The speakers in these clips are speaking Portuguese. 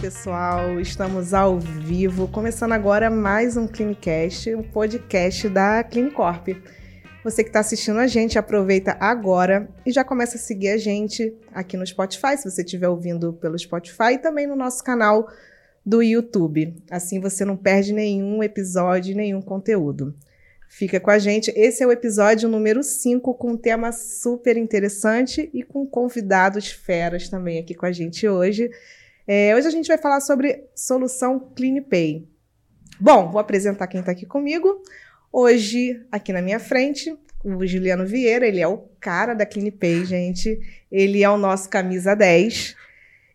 pessoal, estamos ao vivo, começando agora mais um Clinicast, um podcast da Clinicorp. Você que está assistindo a gente, aproveita agora e já começa a seguir a gente aqui no Spotify, se você estiver ouvindo pelo Spotify, e também no nosso canal do YouTube. Assim você não perde nenhum episódio, nenhum conteúdo. Fica com a gente. Esse é o episódio número 5, com um tema super interessante e com convidados feras também aqui com a gente hoje. É, hoje a gente vai falar sobre solução CleanPay. Bom, vou apresentar quem está aqui comigo. Hoje, aqui na minha frente, o Juliano Vieira, ele é o cara da CleanPay, gente. Ele é o nosso camisa 10.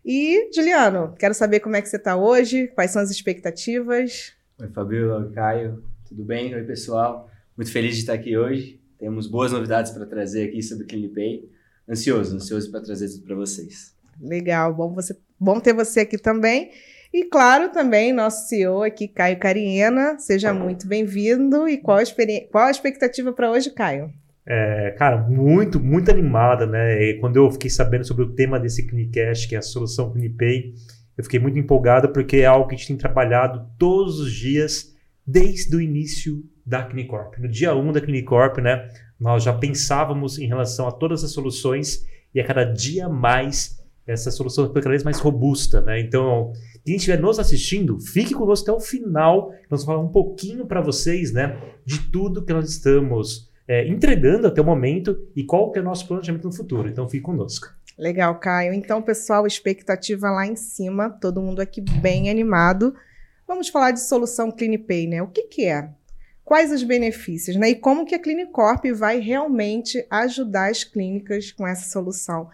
E, Juliano, quero saber como é que você está hoje, quais são as expectativas. Oi, Fabíola, Caio, tudo bem? Oi, pessoal. Muito feliz de estar aqui hoje. Temos boas novidades para trazer aqui sobre CleanPay. Ansioso, ansioso para trazer tudo para vocês. Legal, bom, você, bom ter você aqui também. E claro, também nosso CEO aqui, Caio Cariena. Seja muito bem-vindo. E qual a, qual a expectativa para hoje, Caio? É, cara, muito, muito animada, né? E quando eu fiquei sabendo sobre o tema desse Clinicast, que é a solução CliniPay, eu fiquei muito empolgado porque é algo que a gente tem trabalhado todos os dias desde o início da Clinicorp. No dia 1 da Clinicorp, né, nós já pensávamos em relação a todas as soluções e a cada dia mais essa solução foi cada vez mais robusta, né? Então, quem estiver nos assistindo, fique conosco até o final. Nós vamos falar um pouquinho para vocês, né, de tudo que nós estamos é, entregando até o momento e qual que é o nosso planejamento no futuro. Então, fique conosco. Legal, Caio. Então, pessoal, expectativa lá em cima, todo mundo aqui bem animado. Vamos falar de solução CleanPay, né? O que, que é? Quais os benefícios, né? E como que a Clinicorp vai realmente ajudar as clínicas com essa solução?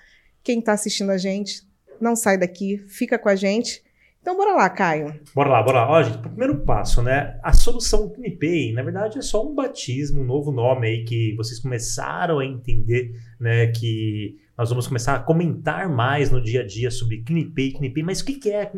Quem está assistindo a gente, não sai daqui, fica com a gente. Então, bora lá, Caio. Bora lá, bora lá. Ó, gente, o primeiro passo, né? A solução CleanPay, na verdade, é só um batismo, um novo nome aí que vocês começaram a entender, né? Que nós vamos começar a comentar mais no dia a dia sobre CleanPay, CleanPay. Mas o que é a?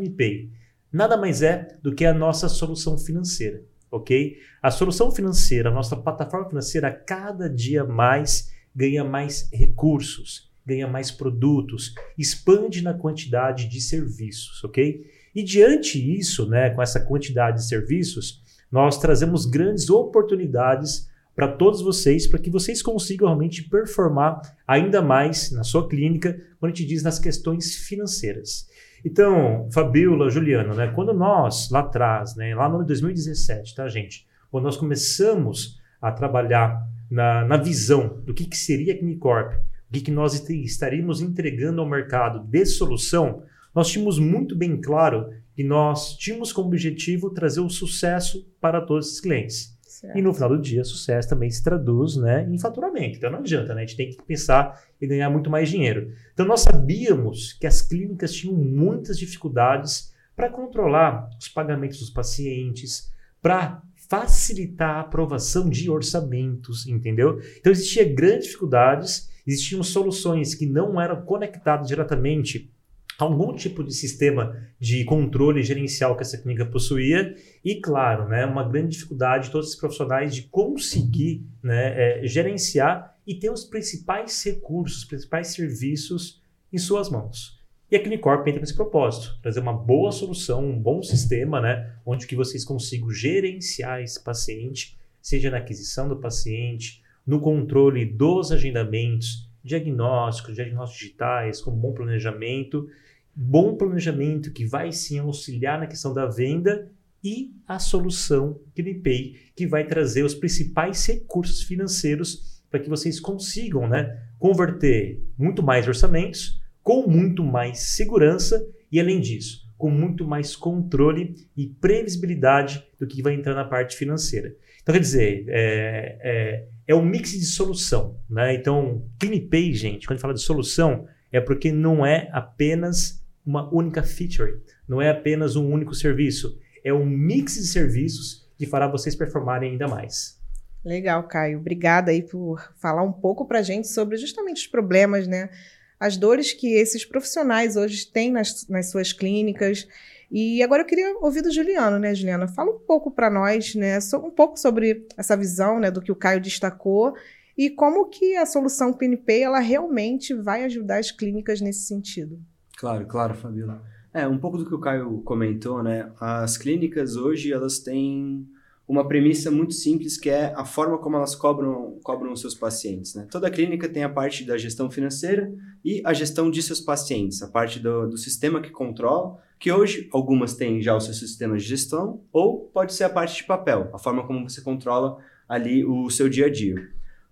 Nada mais é do que a nossa solução financeira ok? A solução financeira, a nossa plataforma financeira, cada dia mais ganha mais recursos, ganha mais produtos, expande na quantidade de serviços, ok? E diante disso, né, com essa quantidade de serviços, nós trazemos grandes oportunidades para todos vocês, para que vocês consigam realmente performar ainda mais na sua clínica, quando a gente diz nas questões financeiras. Então, Fabiola, Juliano, né, quando nós, lá atrás, né, lá no ano de 2017, tá, gente? Quando nós começamos a trabalhar na, na visão do que, que seria a Clinicorp, que, que nós estaríamos entregando ao mercado de solução, nós tínhamos muito bem claro que nós tínhamos como objetivo trazer o sucesso para todos os clientes. Certo. E no final do dia, sucesso também se traduz né, em faturamento. Então não adianta, né? A gente tem que pensar em ganhar muito mais dinheiro. Então nós sabíamos que as clínicas tinham muitas dificuldades para controlar os pagamentos dos pacientes, para facilitar a aprovação de orçamentos, entendeu? Então existia grandes dificuldades, existiam soluções que não eram conectadas diretamente algum tipo de sistema de controle gerencial que essa clínica possuía e, claro, né, uma grande dificuldade de todos os profissionais de conseguir né, é, gerenciar e ter os principais recursos, os principais serviços em suas mãos. E a Clinicorp entra nesse propósito, trazer uma boa solução, um bom sistema, né, onde que vocês consigam gerenciar esse paciente, seja na aquisição do paciente, no controle dos agendamentos, diagnósticos, diagnósticos digitais, com bom planejamento bom planejamento que vai sim auxiliar na questão da venda e a solução CliPay, que vai trazer os principais recursos financeiros para que vocês consigam né, converter muito mais orçamentos, com muito mais segurança e, além disso, com muito mais controle e previsibilidade do que vai entrar na parte financeira. Então, quer dizer, é, é, é um mix de solução. Né? Então, CleanPay, gente, quando a gente fala de solução, é porque não é apenas uma única feature, não é apenas um único serviço, é um mix de serviços que fará vocês performarem ainda mais. Legal, Caio. Obrigada aí por falar um pouco para a gente sobre justamente os problemas, né? As dores que esses profissionais hoje têm nas, nas suas clínicas. E agora eu queria ouvir do Juliano, né, Juliana? Fala um pouco para nós, né, um pouco sobre essa visão, né, do que o Caio destacou e como que a solução CleanPay ela realmente vai ajudar as clínicas nesse sentido. Claro, claro, Fabíola. É, um pouco do que o Caio comentou, né? As clínicas hoje, elas têm uma premissa muito simples que é a forma como elas cobram, cobram os seus pacientes. Né? Toda clínica tem a parte da gestão financeira e a gestão de seus pacientes, a parte do, do sistema que controla, que hoje algumas têm já o seu sistema de gestão, ou pode ser a parte de papel, a forma como você controla ali o seu dia a dia.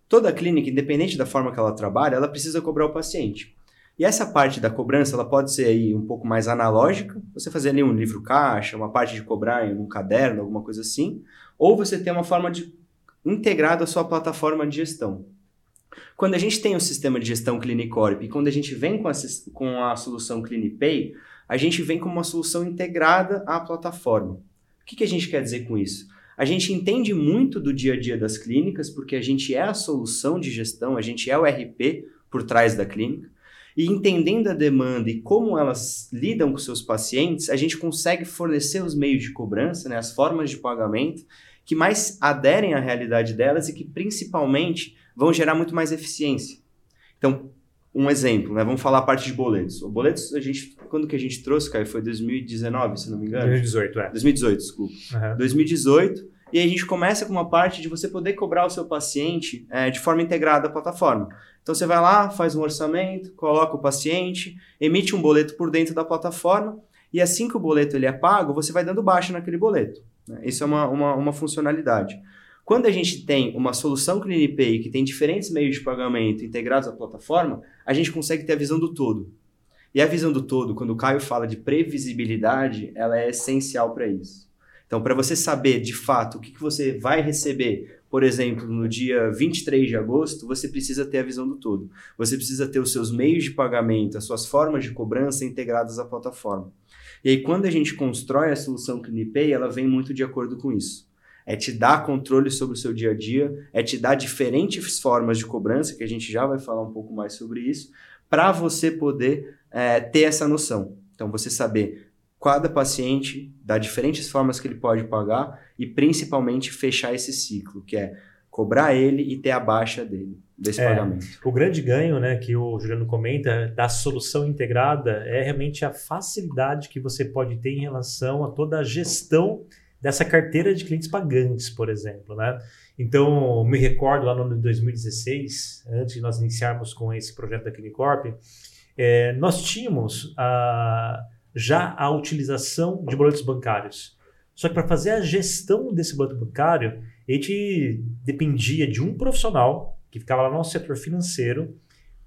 Toda clínica, independente da forma que ela trabalha, ela precisa cobrar o paciente. E essa parte da cobrança, ela pode ser aí um pouco mais analógica, você fazer ali um livro caixa, uma parte de cobrar em um caderno, alguma coisa assim, ou você tem uma forma de integrado à sua plataforma de gestão. Quando a gente tem o sistema de gestão Clinicorp e quando a gente vem com a, com a solução CliniPay, a gente vem com uma solução integrada à plataforma. O que, que a gente quer dizer com isso? A gente entende muito do dia a dia das clínicas, porque a gente é a solução de gestão, a gente é o RP por trás da clínica. E entendendo a demanda e como elas lidam com seus pacientes, a gente consegue fornecer os meios de cobrança, né, as formas de pagamento que mais aderem à realidade delas e que principalmente vão gerar muito mais eficiência. Então, um exemplo, né? Vamos falar a parte de boletos. O boletos, a gente, quando que a gente trouxe, Caio? Foi 2019, se não me engano. 2018, é. 2018, desculpa. Uhum. 2018. E a gente começa com uma parte de você poder cobrar o seu paciente é, de forma integrada à plataforma. Então você vai lá, faz um orçamento, coloca o paciente, emite um boleto por dentro da plataforma e assim que o boleto ele é pago, você vai dando baixa naquele boleto. Né? Isso é uma, uma, uma funcionalidade. Quando a gente tem uma solução CleanPay que tem diferentes meios de pagamento integrados à plataforma, a gente consegue ter a visão do todo. E a visão do todo, quando o Caio fala de previsibilidade, ela é essencial para isso. Então, para você saber de fato o que, que você vai receber, por exemplo, no dia 23 de agosto, você precisa ter a visão do todo. Você precisa ter os seus meios de pagamento, as suas formas de cobrança integradas à plataforma. E aí, quando a gente constrói a solução CleanPay, ela vem muito de acordo com isso. É te dar controle sobre o seu dia a dia, é te dar diferentes formas de cobrança, que a gente já vai falar um pouco mais sobre isso, para você poder é, ter essa noção. Então, você saber cada paciente, das diferentes formas que ele pode pagar e principalmente fechar esse ciclo, que é cobrar ele e ter a baixa dele desse é, pagamento. O grande ganho, né, que o Juliano comenta da solução integrada é realmente a facilidade que você pode ter em relação a toda a gestão dessa carteira de clientes pagantes, por exemplo, né? Então, me recordo lá no ano de 2016, antes de nós iniciarmos com esse projeto da Clinicorp, é, nós tínhamos a, já a utilização de boletos bancários. Só que para fazer a gestão desse boleto bancário, a gente dependia de um profissional que ficava lá no nosso setor financeiro,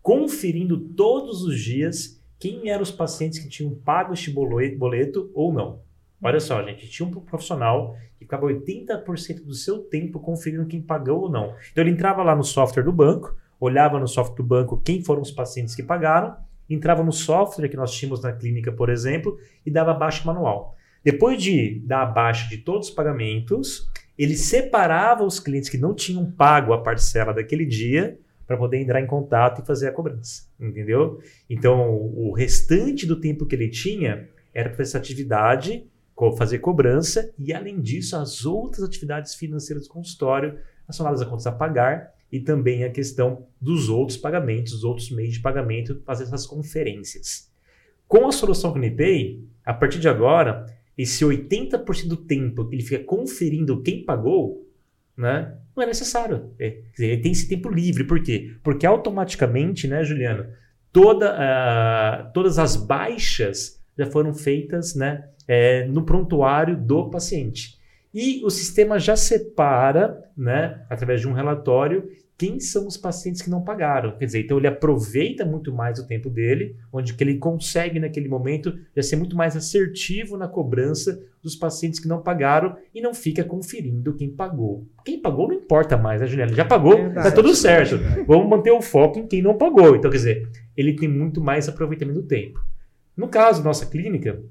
conferindo todos os dias quem eram os pacientes que tinham pago este boleto ou não. Olha só, gente, tinha um profissional que ficava 80% do seu tempo conferindo quem pagou ou não. Então ele entrava lá no software do banco, olhava no software do banco quem foram os pacientes que pagaram, entrava no software que nós tínhamos na clínica, por exemplo, e dava baixa manual. Depois de dar a baixa de todos os pagamentos, ele separava os clientes que não tinham pago a parcela daquele dia para poder entrar em contato e fazer a cobrança, entendeu? Então, o restante do tempo que ele tinha era para essa atividade, fazer cobrança e, além disso, as outras atividades financeiras do consultório relacionadas a contas a pagar e também a questão dos outros pagamentos, os outros meios de pagamento, fazer essas conferências. Com a solução Unipay, a partir de agora, esse 80% do tempo que ele fica conferindo quem pagou, né, não é necessário. É, ele tem esse tempo livre. Por quê? Porque automaticamente, né, Juliano, toda, uh, todas as baixas já foram feitas né, é, no prontuário do paciente. E o sistema já separa, né, através de um relatório, quem são os pacientes que não pagaram. Quer dizer, então ele aproveita muito mais o tempo dele, onde que ele consegue naquele momento já ser muito mais assertivo na cobrança dos pacientes que não pagaram e não fica conferindo quem pagou. Quem pagou não importa mais, né, Juliana? Já pagou, Verdade, tá tudo certo. Vamos manter o foco em quem não pagou. Então, quer dizer, ele tem muito mais aproveitamento do tempo. No caso da nossa clínica,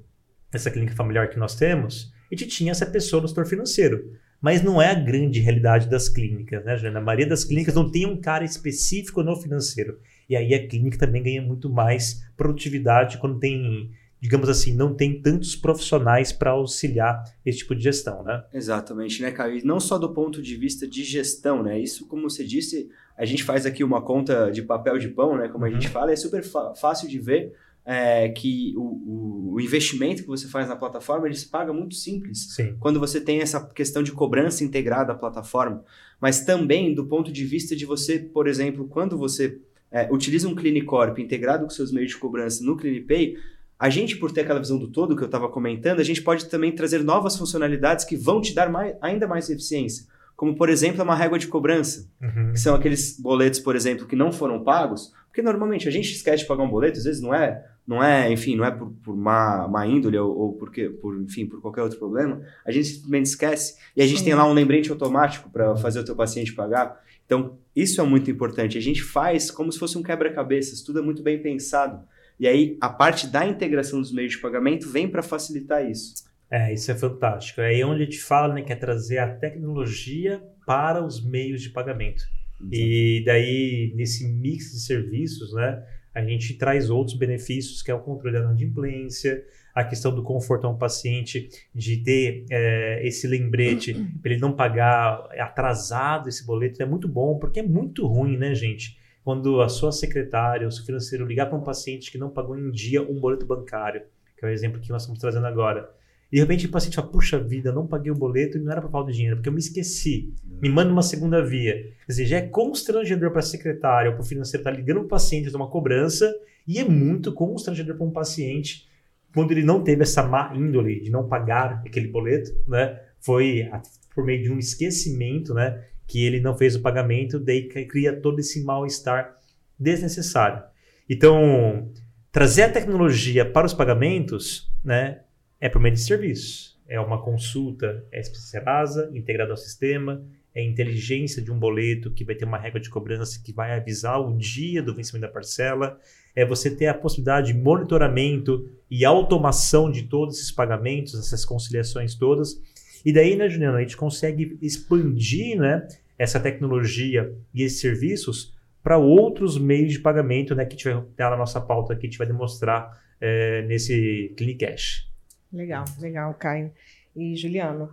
essa clínica familiar que nós temos, a gente tinha essa pessoa no setor financeiro. Mas não é a grande realidade das clínicas, né, Juliana? A maioria das clínicas não tem um cara específico no financeiro. E aí a clínica também ganha muito mais produtividade quando tem, digamos assim, não tem tantos profissionais para auxiliar esse tipo de gestão, né? Exatamente, né, Caio? E não só do ponto de vista de gestão, né? Isso, como você disse, a gente faz aqui uma conta de papel de pão, né? Como a gente uhum. fala, é super fácil de ver é, que o, o, investimento que você faz na plataforma ele se paga muito simples. Sim. Quando você tem essa questão de cobrança integrada à plataforma, mas também do ponto de vista de você, por exemplo, quando você é, utiliza um Clinicorp integrado com seus meios de cobrança no CliniPay, a gente, por ter aquela visão do todo que eu estava comentando, a gente pode também trazer novas funcionalidades que vão te dar mais, ainda mais eficiência. Como, por exemplo, uma régua de cobrança, Uhum. que são aqueles boletos, por exemplo, que não foram pagos, porque normalmente a gente esquece de pagar um boleto, às vezes não é, não é, enfim, não é por, por má, má índole ou, ou porque, por, enfim, por qualquer outro problema, a gente simplesmente esquece e a gente Sim. tem lá um lembrete automático para fazer o teu paciente pagar. Então, isso é muito importante. A gente faz como se fosse um quebra-cabeças, tudo é muito bem pensado. E aí, a parte da integração dos meios de pagamento vem para facilitar isso. É, isso é fantástico. É aí onde a gente fala, né, que é trazer a tecnologia para os meios de pagamento. E daí, nesse mix de serviços, né, a gente traz outros benefícios, que é o controle da inadimplência, a questão do conforto ao paciente, de ter é, esse lembrete para ele não pagar atrasado esse boleto, é muito bom, porque é muito ruim, né, gente? Quando a sua secretária ou seu financeiro ligar para um paciente que não pagou em dia um boleto bancário, que é o exemplo que nós estamos trazendo agora, de repente o paciente fala, puxa vida, não paguei o boleto e não era por falta de dinheiro, porque eu me esqueci. Me manda uma segunda via. Quer dizer, já é constrangedor para a secretária ou para o financeiro estar ligando para o paciente de uma cobrança e é muito constrangedor para um paciente quando ele não teve essa má índole de não pagar aquele boleto, né? Foi por meio de um esquecimento, né? Que ele não fez o pagamento, daí cria todo esse mal-estar desnecessário. Então, trazer a tecnologia para os pagamentos, né? É por meio de serviço. É uma consulta é Serasa, integrada ao sistema, é inteligência de um boleto que vai ter uma regra de cobrança que vai avisar o dia do vencimento da parcela, é você ter a possibilidade de monitoramento e automação de todos esses pagamentos, essas conciliações todas. E daí, né, Juliana, a gente consegue expandir né, essa tecnologia e esses serviços para outros meios de pagamento né, que a gente vai na nossa pauta aqui, a gente vai demonstrar eh, nesse Clinicash. Legal, legal, Caio. E Juliano,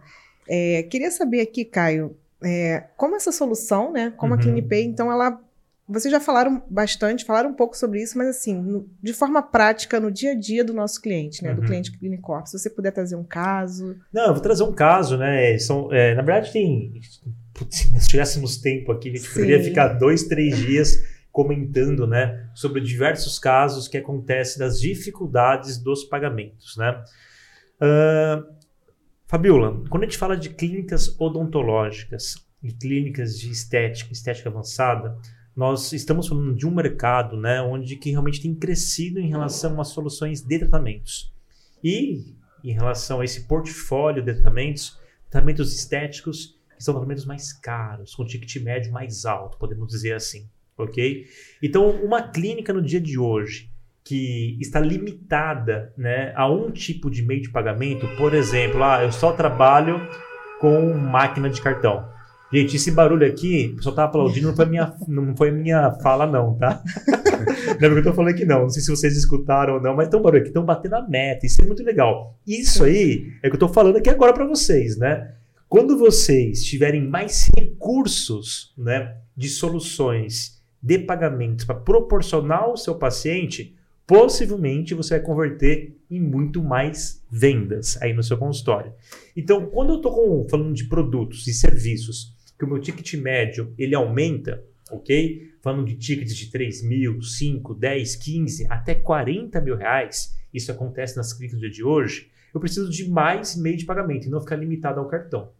é, queria saber aqui, Caio, é, como essa solução, né? Como a Uhum. CliniPay, então ela. Vocês já falaram bastante, falaram um pouco sobre isso, mas assim, no- de forma prática, no dia a dia do nosso cliente, né? Do Uhum. cliente Clinicorp. Se você puder trazer um caso. Não, eu vou trazer um caso, né? São, é, na verdade, tem. Putz, se tivéssemos tempo aqui, a gente Sim. poderia ficar dois, três dias comentando, né? Sobre diversos casos que acontecem das dificuldades dos pagamentos, né? Ah, Fabiola, quando a gente fala de clínicas odontológicas e clínicas de estética, estética avançada, nós estamos falando de um mercado, né, onde que realmente tem crescido em relação às soluções de tratamentos. E em relação a esse portfólio de tratamentos, tratamentos estéticos que são tratamentos mais caros, com ticket médio mais alto, podemos dizer assim, ok? Então, uma clínica no dia de hoje que está limitada né, a um tipo de meio de pagamento, por exemplo, ah, eu só trabalho com máquina de cartão. Gente, esse barulho aqui, o pessoal tá aplaudindo, não foi minha, não foi minha fala, não, tá? é porque eu tô falando aqui, não. Não sei se vocês escutaram ou não, mas tem um barulho aqui, estão batendo a meta. Isso é muito legal. Isso aí é o que eu tô falando aqui agora para vocês, né? Quando vocês tiverem mais recursos, né, de soluções de pagamentos para proporcionar ao seu paciente, possivelmente você vai converter em muito mais vendas aí no seu consultório. Então, quando eu estou falando de produtos e serviços, que o meu ticket médio ele aumenta, ok? Falando de tickets de 3 mil, 5, 10, 15, até 40 mil reais, isso acontece nas clínicas do dia de hoje, eu preciso de mais meio de pagamento e não ficar limitado ao cartão.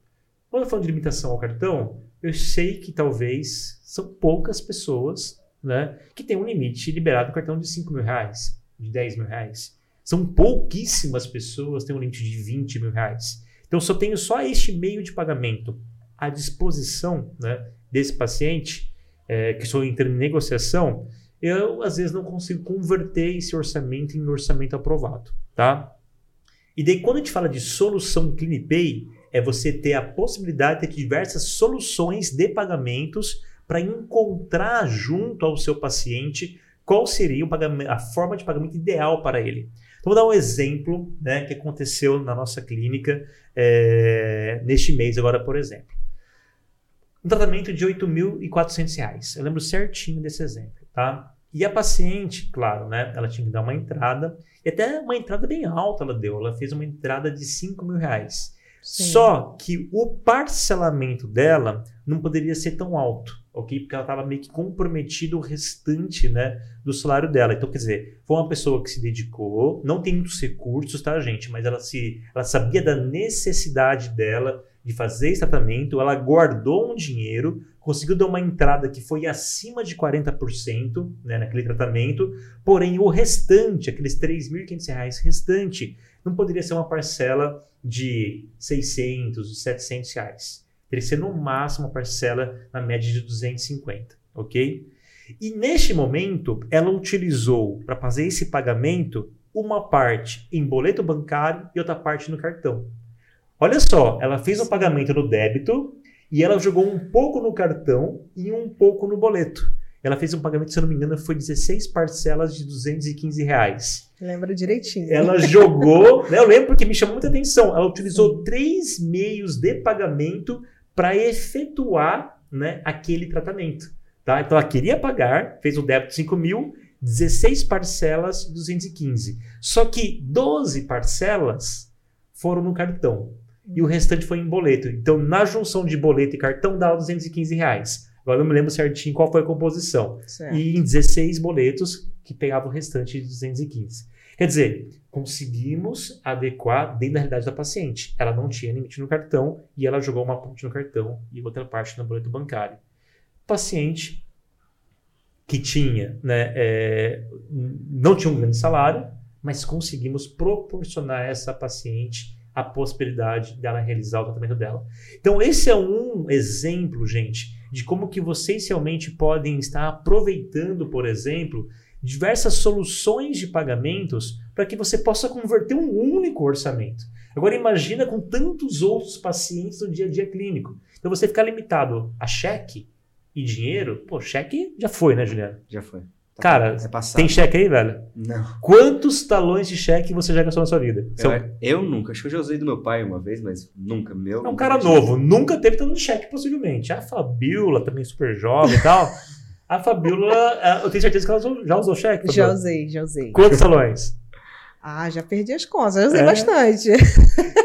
Quando eu falo de limitação ao cartão, eu sei que talvez são poucas pessoas né, que têm um limite liberado no cartão de 5 mil reais, de 10 mil reais. São pouquíssimas pessoas que têm um limite de 20 mil reais. Então, se eu tenho só este meio de pagamento à disposição né, desse paciente, é, que estou entrando em negociação, eu às vezes não consigo converter esse orçamento em orçamento aprovado, tá? E daí, quando a gente fala de solução CleanPay, é você ter a possibilidade de ter diversas soluções de pagamentos para encontrar junto ao seu paciente qual seria a forma de pagamento ideal para ele. Então, vou dar um exemplo né, que aconteceu na nossa clínica é, neste mês, agora, por exemplo. Um tratamento de R$ 8.400. Eu lembro certinho desse exemplo, tá? E a paciente, claro, né? Ela tinha que dar uma entrada, e até uma entrada bem alta ela deu. Ela fez uma entrada de 5 mil reais. Sim. Só que o parcelamento dela não poderia ser tão alto, ok? Porque ela estava meio que comprometida o restante, né, do salário dela. Então, quer dizer, foi uma pessoa que se dedicou, não tem muitos recursos, tá, gente? Mas ela se, ela sabia da necessidade dela de fazer esse tratamento, ela guardou um dinheiro, conseguiu dar uma entrada que foi acima de 40% né, naquele tratamento, porém o restante, aqueles 3.500 reais restante, não poderia ser uma parcela de 600, 700 reais. Ser no máximo uma parcela na média de 250, ok? E neste momento, ela utilizou para fazer esse pagamento uma parte em boleto bancário e outra parte no cartão. Olha só, ela fez o pagamento no débito e ela jogou um pouco no cartão e um pouco no boleto. Ela fez um pagamento, se eu não me engano, foi 16 parcelas de 215 reais. Lembra direitinho. Ela jogou, né, eu lembro porque me chamou muita atenção. Ela utilizou três meios de pagamento para efetuar né, aquele tratamento. Tá? Então ela queria pagar, fez o débito de 5 mil, 16 parcelas, 215. Só que 12 parcelas foram no cartão e o restante foi em boleto. Então, na junção de boleto e cartão, dá 215 reais. Agora eu não me lembro certinho qual foi a composição. Certo. E em 16 boletos, que pegava o restante de 215. Quer dizer, conseguimos adequar dentro da realidade da paciente. Ela não tinha limite no cartão e ela jogou uma parte no cartão e outra parte no boleto bancário. Paciente que tinha, né, é, não tinha um grande salário, mas conseguimos proporcionar a essa paciente a possibilidade dela realizar o tratamento dela. Então esse é um exemplo, gente, de como que vocês realmente podem estar aproveitando, por exemplo, diversas soluções de pagamentos para que você possa converter um único orçamento. Agora imagina com tantos outros pacientes no dia a dia clínico. Então você ficar limitado a cheque e dinheiro, pô, cheque já foi, né, Juliano? Já foi. Tá- Cara, é tem cheque aí, velho? Não. Quantos talões de cheque você já gastou na sua vida? São- Eu, eu nunca. Acho que eu já usei do meu pai uma vez, mas nunca. Meu. É um cara novo, nunca teve tanto cheque, possivelmente. A Fabiola, também super jovem e tal. A Fabiola, eu tenho certeza que ela já usou cheque. Já Fabiola? usei, já usei. Quantos salões? Ah, já perdi as contas, já usei É? bastante.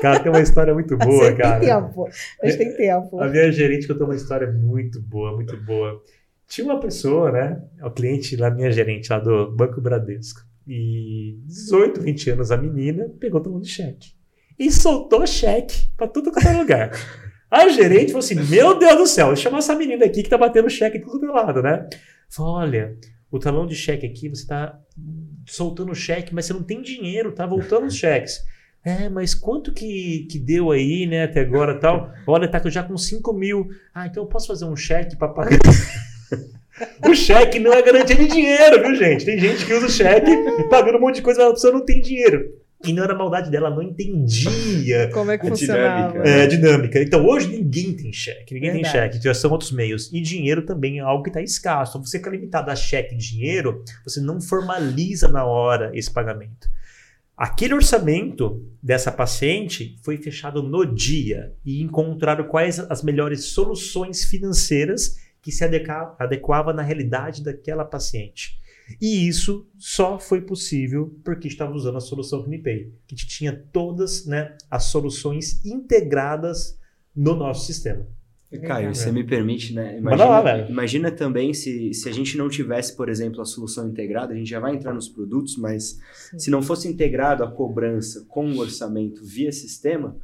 Cara, tem uma história muito boa, tem cara. tempo. Mas tem tempo. A minha gerente contou uma história muito boa, muito boa. Tinha uma pessoa, né? O cliente lá, minha gerente lá do Banco Bradesco. E 18, 20 anos, a menina pegou todo mundo de cheque. E soltou cheque pra tudo quanto é lugar. A gerente falou assim: Meu Deus do céu, deixa eu chamar essa menina aqui que tá batendo cheque de todo lado, né? Falou: Olha, o talão de cheque aqui, você tá soltando cheque, mas você não tem dinheiro, tá voltando os cheques. É, mas quanto que, que deu aí, né, até agora tal? Olha, tá já com 5 mil. Ah, então eu posso fazer um cheque para pagar. o cheque não é garantia de dinheiro, viu, gente? Tem gente que usa o cheque pagando um monte de coisa, mas a pessoa não tem dinheiro. E não era maldade dela, ela não entendia Como é que funcionava? dinâmica. é, dinâmica. Então hoje ninguém tem cheque, ninguém tem Verdade. cheque, já são outros meios. E dinheiro também é algo que está escasso. Você fica limitado a cheque e dinheiro, você não formaliza na hora esse pagamento. Aquele orçamento dessa paciente foi fechado no dia e encontraram quais as melhores soluções financeiras que se adequa- adequava na realidade daquela paciente. E isso só foi possível porque estava usando a solução Knipay, que tinha todas né, as soluções integradas no nosso sistema. Caio, você me permite, né? Manda lá, velho. imagina também se, se a gente não tivesse, por exemplo, a solução integrada, a gente já vai entrar nos produtos, mas Sim. se não fosse integrado a cobrança com o orçamento via sistema,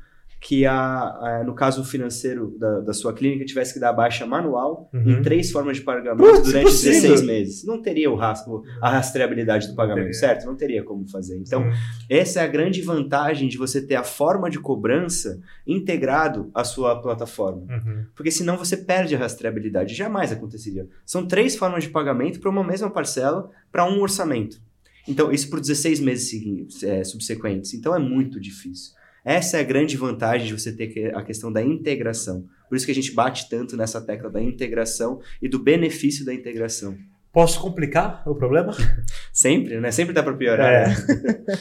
que a, a- no caso financeiro da, da sua clínica tivesse que dar baixa manual Uhum. em três formas de pagamento Putz, durante impossível. 16 meses. Não teria o rastro, a rastreabilidade do pagamento, certo? Não teria como fazer. Então, Sim. essa é a grande vantagem de você ter a forma de cobrança integrado à sua plataforma. Uhum. Porque senão você perde a rastreabilidade. Jamais aconteceria. São três formas de pagamento para uma mesma parcela para um orçamento. Então, isso por 16 meses seguintes, é, subsequentes. Então, é muito difícil. Essa é a grande vantagem de você ter a questão da integração. Por isso que a gente bate tanto nessa tecla da integração e do benefício da integração. Posso complicar o problema? Sempre, né? Sempre dá para piorar. É. né?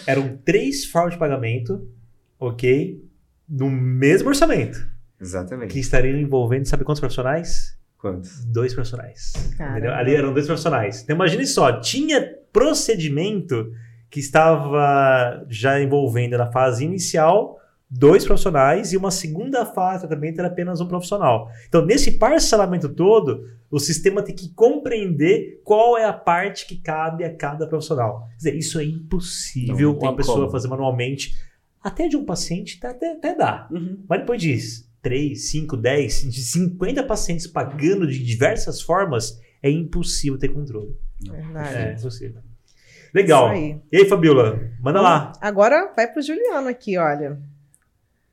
Eram três formas de pagamento, ok? No mesmo orçamento. Exatamente. Que estariam envolvendo, sabe quantos profissionais? Quantos? Dois profissionais. Ali eram dois profissionais. Então imagine só, tinha procedimento que estava já envolvendo na fase inicial dois profissionais e uma segunda fase de tratamento era apenas um profissional. Então, nesse parcelamento todo, o sistema tem que compreender qual é a parte que cabe a cada profissional. Quer dizer, isso é impossível Não, não tem uma pessoa como. fazer manualmente. Até de um paciente tá- até, até dá. Uhum. Mas depois disso, 3, 5, 10, de 50 pacientes pagando de diversas formas, é impossível ter controle. Verdade. É impossível. Legal. Isso aí. E aí, Fabiola? Manda lá. Agora vai pro Juliano aqui, olha.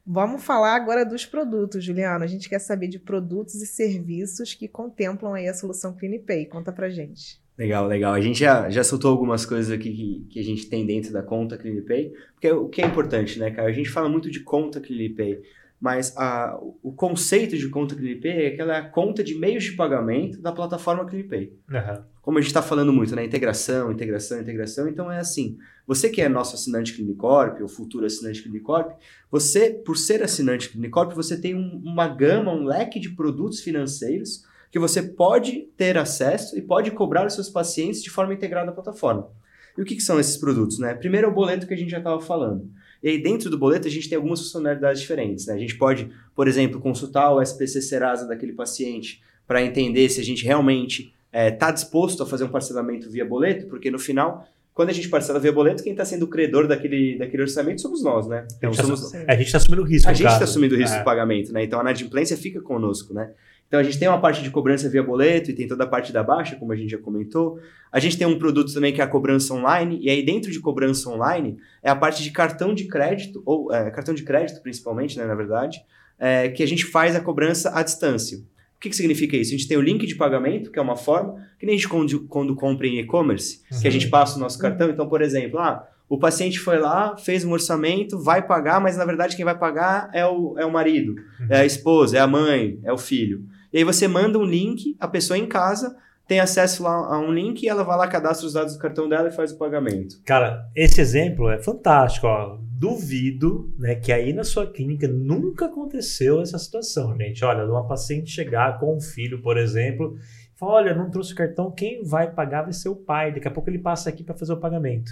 Vamos falar agora dos produtos, Juliano. A gente quer saber de produtos e serviços que contemplam aí a solução CleanPay. Conta pra gente. Legal, legal. A gente já, já soltou algumas coisas aqui que, que a gente tem dentro da conta CleanPay, porque o que é importante, né, cara? A gente fala muito de conta CleanPay, mas a, o conceito de conta CleanPay é aquela conta de meios de pagamento da plataforma CleanPay. Aham. Como a gente está falando muito, né? Integração, integração, integração. Então é assim: você que é nosso assinante Clinicorp, ou futuro assinante Clinicorp, você, por ser assinante Clinicorp, você tem um- uma gama, um leque de produtos financeiros que você pode ter acesso e pode cobrar os seus pacientes de forma integrada à plataforma. E o que, que são esses produtos? Né? Primeiro é o boleto que a gente já estava falando. E aí, dentro do boleto, a gente tem algumas funcionalidades diferentes. Né? A gente pode, por exemplo, consultar o SPC Serasa daquele paciente para entender se a gente realmente está disposto a fazer um parcelamento via boleto, porque no final, quando a gente parcela via boleto, quem está sendo o credor daquele, daquele orçamento somos nós, né? Então, A gente somos, tá- está assumindo o risco. a gente está assumindo o risco É. do pagamento, né? Então a inadimplência fica conosco, né? Então a gente tem uma parte de cobrança via boleto e tem toda a parte da baixa, como a gente já comentou. A gente tem um produto também que é a cobrança online, e aí dentro de cobrança online é a parte de cartão de crédito, ou é, cartão de crédito principalmente, né, na verdade, é, que a gente faz a cobrança à distância. O que, que significa isso? A gente tem o link de pagamento, que é uma forma, que nem a gente quando, quando compra em e-commerce, que a gente passa o nosso cartão. Então, por exemplo, ah, o paciente foi lá, fez um orçamento, vai pagar, mas na verdade quem vai pagar é o, é o marido, é a esposa, é a mãe, é o filho. E aí você manda um link, a pessoa em casa tem acesso lá a um link e ela vai lá, cadastra os dados do cartão dela e faz o pagamento. Cara, esse exemplo é fantástico. Ó. Duvido né, que aí na sua clínica nunca aconteceu essa situação, gente. Olha, uma paciente chegar com um filho, por exemplo, e falar: Olha, não trouxe o cartão, quem vai pagar vai ser o pai. Daqui a pouco ele passa aqui para fazer o pagamento.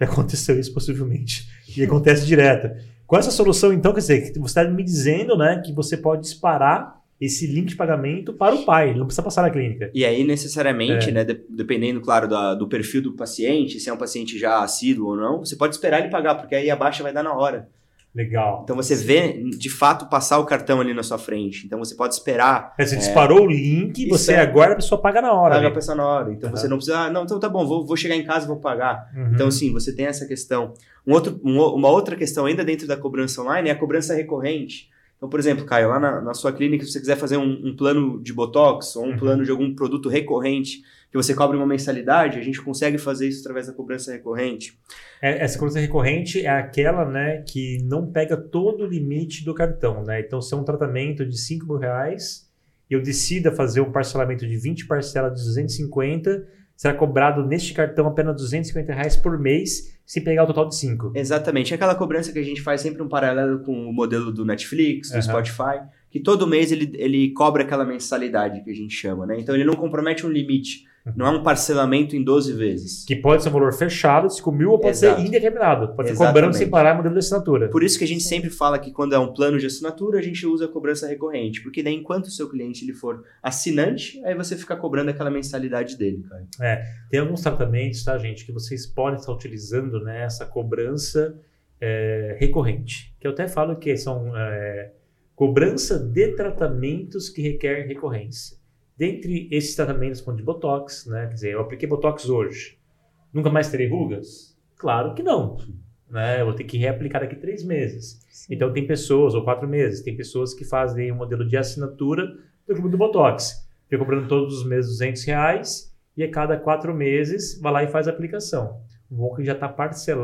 Já aconteceu isso possivelmente. E acontece direto. Com essa solução, então, quer dizer, você está me dizendo né, que você pode disparar esse link de pagamento para o pai, ele não precisa passar na clínica. E aí, necessariamente, É. né, de- dependendo, claro, da- do perfil do paciente, se é um paciente já assíduo ou não, você pode esperar ele pagar, porque aí a baixa vai dar na hora. Legal. Então você vê, de fato, passar o cartão ali na sua frente. Então você pode esperar Aí Você disparou o link, você Espera. agora a pessoa paga na hora. pagar a pessoa na hora. Então Aham. você não precisa, ah, não, então tá bom, vou, vou chegar em casa e vou pagar. Uhum. Então, assim, você tem essa questão. Um outro, um uma outra questão ainda dentro da cobrança online é a cobrança recorrente. Então, por exemplo, Caio, lá na, na sua clínica, se você quiser fazer um, um plano de Botox ou um Uhum. plano de algum produto recorrente que você cobre uma mensalidade, a gente consegue fazer isso através da cobrança recorrente. É, essa cobrança recorrente é aquela né, que não pega todo o limite do cartão. Né? Então, se é um tratamento de 5 mil reais e eu decida fazer um parcelamento de 20 parcelas de 250, será cobrado neste cartão apenas 250 reais por mês, sem pegar o total de 5. Exatamente. É aquela cobrança que a gente faz sempre um paralelo com o modelo do Netflix, do Aham. Spotify, que todo mês ele, ele cobra aquela mensalidade que a gente chama, né? Então ele não compromete um limite. Não é um parcelamento em 12 vezes. Que pode ser um valor fechado, 5 mil, ou pode Exato. ser indeterminado. Pode ser Exatamente. cobrando sem parar modelo de assinatura. Por isso que a gente sempre fala que quando é um plano de assinatura, a gente usa a cobrança recorrente. Porque daí, enquanto o seu cliente ele for assinante, aí você fica cobrando aquela mensalidade dele, cara. Tem alguns tratamentos, tá, gente, que vocês podem estar utilizando né, essa cobrança é, recorrente. Que eu até falo que são é, cobrança de tratamentos que requer recorrência. Dentre esses tratamentos, como de Botox, né? Quer dizer, eu apliquei Botox hoje. Nunca mais terei rugas? Claro que não. Né? Eu vou ter que reaplicar daqui três meses. Então tem pessoas, ou quatro meses, tem pessoas que fazem um modelo de assinatura do clube do Botox. Fica cobrando todos os meses 200 reais e a cada quatro meses vai lá e faz a aplicação. O bom é que já está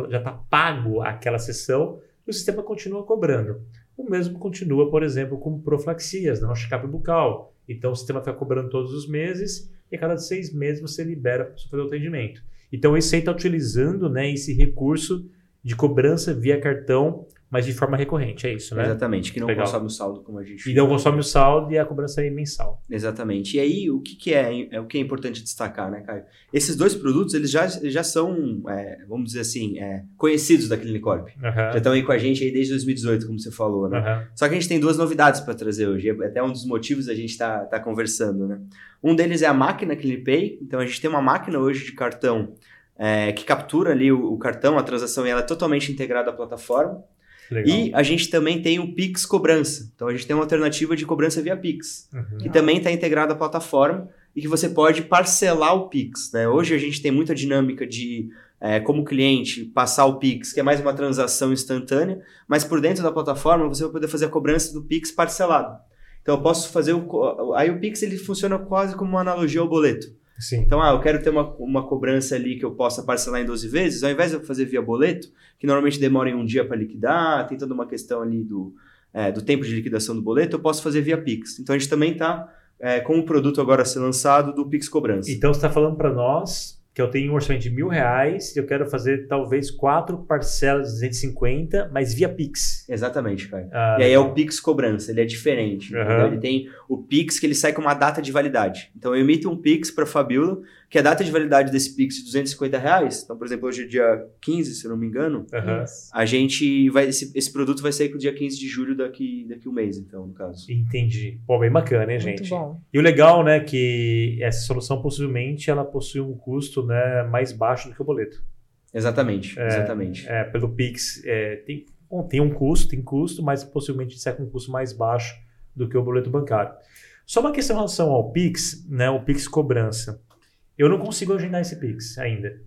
já está pago aquela sessão e o sistema continua cobrando. O mesmo continua, por exemplo, com profilaxias, não check-up bucal. Então o sistema fica cobrando todos os meses e a cada seis meses você libera para fazer o atendimento. Então esse aí está utilizando né, esse recurso de cobrança via cartão mas de forma recorrente, é isso, né? Exatamente, que não Legal. consome o saldo como a gente E não consome o saldo e a cobrança é mensal. Exatamente. E aí, o que, que é, é o que é importante destacar, né, Caio? Esses dois produtos, eles já, já são, é, vamos dizer assim, é, conhecidos da Clinicorp. Aham, Já estão aí com a gente aí desde 2018, como você falou, né? aham. Só que a gente tem duas novidades para trazer hoje. É até um dos motivos a gente tá, tá conversando, né? Um deles é a máquina CleanPay. Então, a gente tem uma máquina hoje de cartão é, que captura ali o, o cartão, a transação, e ela é totalmente integrada à plataforma. Legal. E a gente também tem o Pix Cobrança. Então, a gente tem uma alternativa de cobrança via Pix Uhum. que também está integrado à plataforma e que você pode parcelar o Pix. Né? Hoje a gente tem muita dinâmica de, é, como cliente, passar o Pix, que é mais uma transação instantânea, mas por dentro da plataforma você vai poder fazer a cobrança do Pix parcelado. Então eu posso fazer o. Aí o Pix ele funciona quase como uma analogia ao boleto. Sim. Então, ah, eu quero ter uma, uma cobrança ali que eu possa parcelar em 12 vezes, ao invés de eu fazer via boleto, que normalmente demora em um dia para liquidar, tem toda uma questão ali do, é, do tempo de liquidação do boleto, eu posso fazer via Pix. Então, a gente também está com o produto agora a ser lançado do Pix Cobrança. Então você está falando para nós que eu tenho um orçamento de mil reais e eu quero fazer talvez quatro parcelas de 250, mas via Pix. Exatamente, Caio. Ah, E aí é o Pix Cobrança, ele é diferente. Entendeu? Ele tem o Pix que ele sai com uma data de validade. Então eu emito um Pix para Fabiola, que a data de validade desse Pix é 250 reais. Então, por exemplo, hoje é dia 15, se eu não me engano. Isso. A gente vai. Esse, esse produto vai sair pro dia 15 de julho daqui, daqui um mês, então, no caso. Entendi. Pô, bem bacana, hein, Muito gente? bom. E o legal, né, que essa solução possivelmente ela possui um custo, né, mais baixo do que o boleto. Exatamente, É, exatamente. É, pelo Pix, é, tem, bom, tem um custo, tem custo, mas possivelmente sai com um custo mais baixo do que o boleto bancário. Só uma questão em relação ao Pix, né, o Pix cobrança. Eu não consigo agendar esse Pix ainda.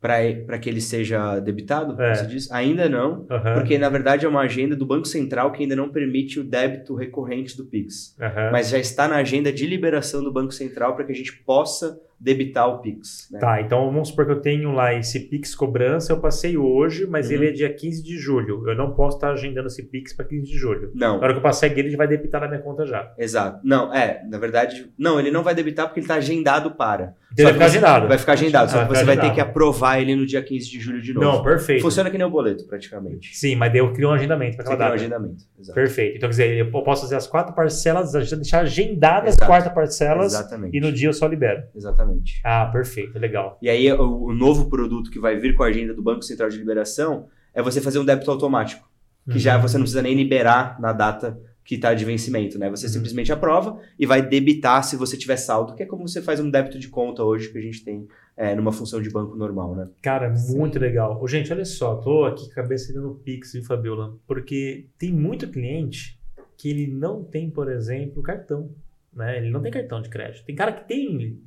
Para que ele seja debitado, É. você diz? Ainda não, Aham, porque na verdade é uma agenda do Banco Central que ainda não permite o débito recorrente do Pix. aham. Mas já está na agenda de liberação do Banco Central para que a gente possa debitar o Pix. né? Tá, então vamos supor que eu tenho lá esse Pix cobrança, eu passei hoje, mas Uhum. ele é dia 15 de julho. Eu não posso estar agendando esse Pix para 15 de julho. Não, Na hora que eu passar aqui, ele vai debitar na minha conta já. exato. Não, é, na verdade, não, ele não vai debitar porque ele está agendado para. Então ele vai ficar agendado. Vai ficar agendado, só Ah, que você vai ficar ter que agendado. aprovar ele no dia 15 de julho de novo. Não, perfeito. Funciona que nem o boleto, praticamente. Sim, mas daí eu crio um agendamento para aquela um agendamento. Exato. Perfeito. Então, quer dizer, eu posso fazer as quatro parcelas, deixar agendadas as Exato. quatro parcelas Exatamente. e no dia eu só libero. Exatamente. Ah, perfeito, legal. E aí, o, o novo produto que vai vir com a agenda do Banco Central de Liberação é você fazer um débito automático, que Uhum. já você não precisa nem liberar na data que está de vencimento, né? Você Uhum. simplesmente aprova e vai debitar se você tiver saldo, que é como você faz um débito de conta hoje que a gente tem é, numa função de banco normal, né? Cara, Sim. muito legal. Ô, gente, olha só, tô aqui com a cabeça no Pix, viu, Fabiola? Porque tem muito cliente que ele não tem, por exemplo, cartão. Né? Ele não tem cartão de crédito. Tem cara que tem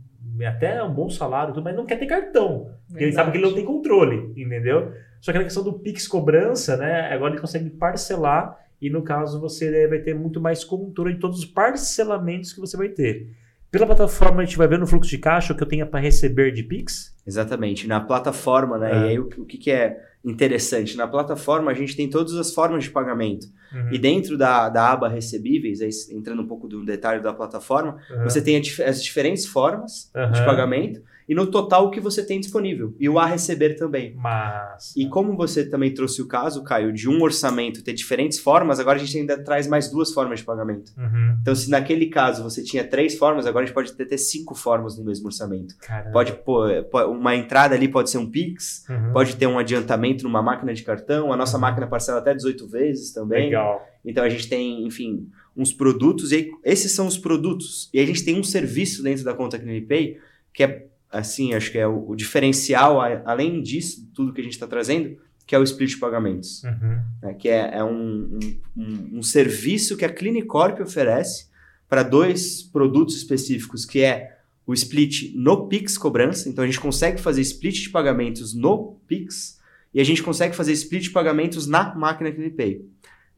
até um bom salário, tudo, mas não quer ter cartão. Porque ele sabe que ele não tem controle, entendeu? Só que na questão do Pix cobrança, né? Agora ele consegue parcelar e no caso você vai ter muito mais controle de todos os parcelamentos que você vai ter. Pela plataforma a gente vai ver no fluxo de caixa o que eu tenho para receber de Pix. Exatamente. Na plataforma, né? É. E aí, o, que- o que, que é interessante? Na plataforma, a gente tem todas as formas de pagamento. Uhum. E dentro da, da aba recebíveis, aí, entrando um pouco do detalhe da plataforma, Uhum. você tem as diferentes formas de Uhum. pagamento e no total o que você tem disponível. E o a receber também. Mas. E como você também trouxe o caso, Caio, de um orçamento ter diferentes formas, agora a gente ainda traz mais duas formas de pagamento. Uhum. Então, se naquele caso você tinha três formas, agora a gente pode ter, ter cinco formas no mesmo orçamento. Caramba. Pode pôr pô- uma entrada ali, pode ser um Pix, Uhum. pode ter um adiantamento numa máquina de cartão, a nossa máquina parcela até 18 vezes também. Legal. Então a gente tem, enfim, uns produtos, e aí, esses são os produtos. E a gente tem um serviço dentro da conta CleanPay, que é, assim, acho que é o, o diferencial, a- além disso, tudo que a gente está trazendo, que é o split de pagamentos. Uhum. né, que é, é um, um, um- serviço que a Clinicorp oferece para dois produtos específicos, que é o split no Pix cobrança. Então a gente consegue fazer split de pagamentos no Pix e a gente consegue fazer split de pagamentos na máquina CleanPay.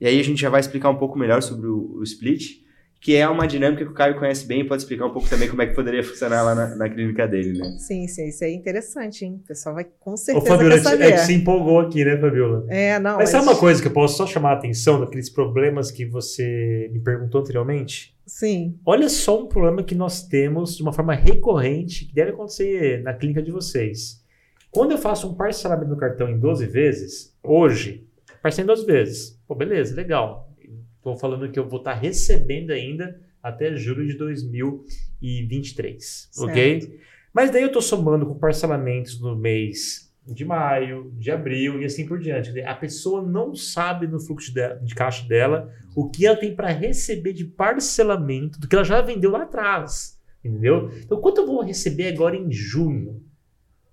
E aí a gente já vai explicar um pouco melhor sobre o, o split, que é uma dinâmica que o Caio conhece bem e pode explicar um pouco também como é que poderia funcionar lá na, na clínica dele, né? Sim, sim, isso é interessante, hein? O pessoal vai com Ô, certeza Fabiola, quer é saber. que se empolgou aqui, né, Fabiola? É, não, Mas sabe uma coisa que eu posso só chamar a atenção daqueles problemas que você me perguntou anteriormente? Sim, Olha só um problema que nós temos de uma forma recorrente, que deve acontecer na clínica de vocês. Quando eu faço um parcelamento no cartão em 12 vezes, hoje, Parcela em duas vezes. Pô, beleza, legal. Estou falando que eu vou estar tá recebendo ainda até julho de 2023, certo. ok? Mas daí eu estou somando com parcelamentos no mês de maio, de abril e assim por diante. A pessoa não sabe no fluxo de, de caixa dela o que ela tem para receber de parcelamento do que ela já vendeu lá atrás. Entendeu? Então, quanto eu vou receber agora em junho?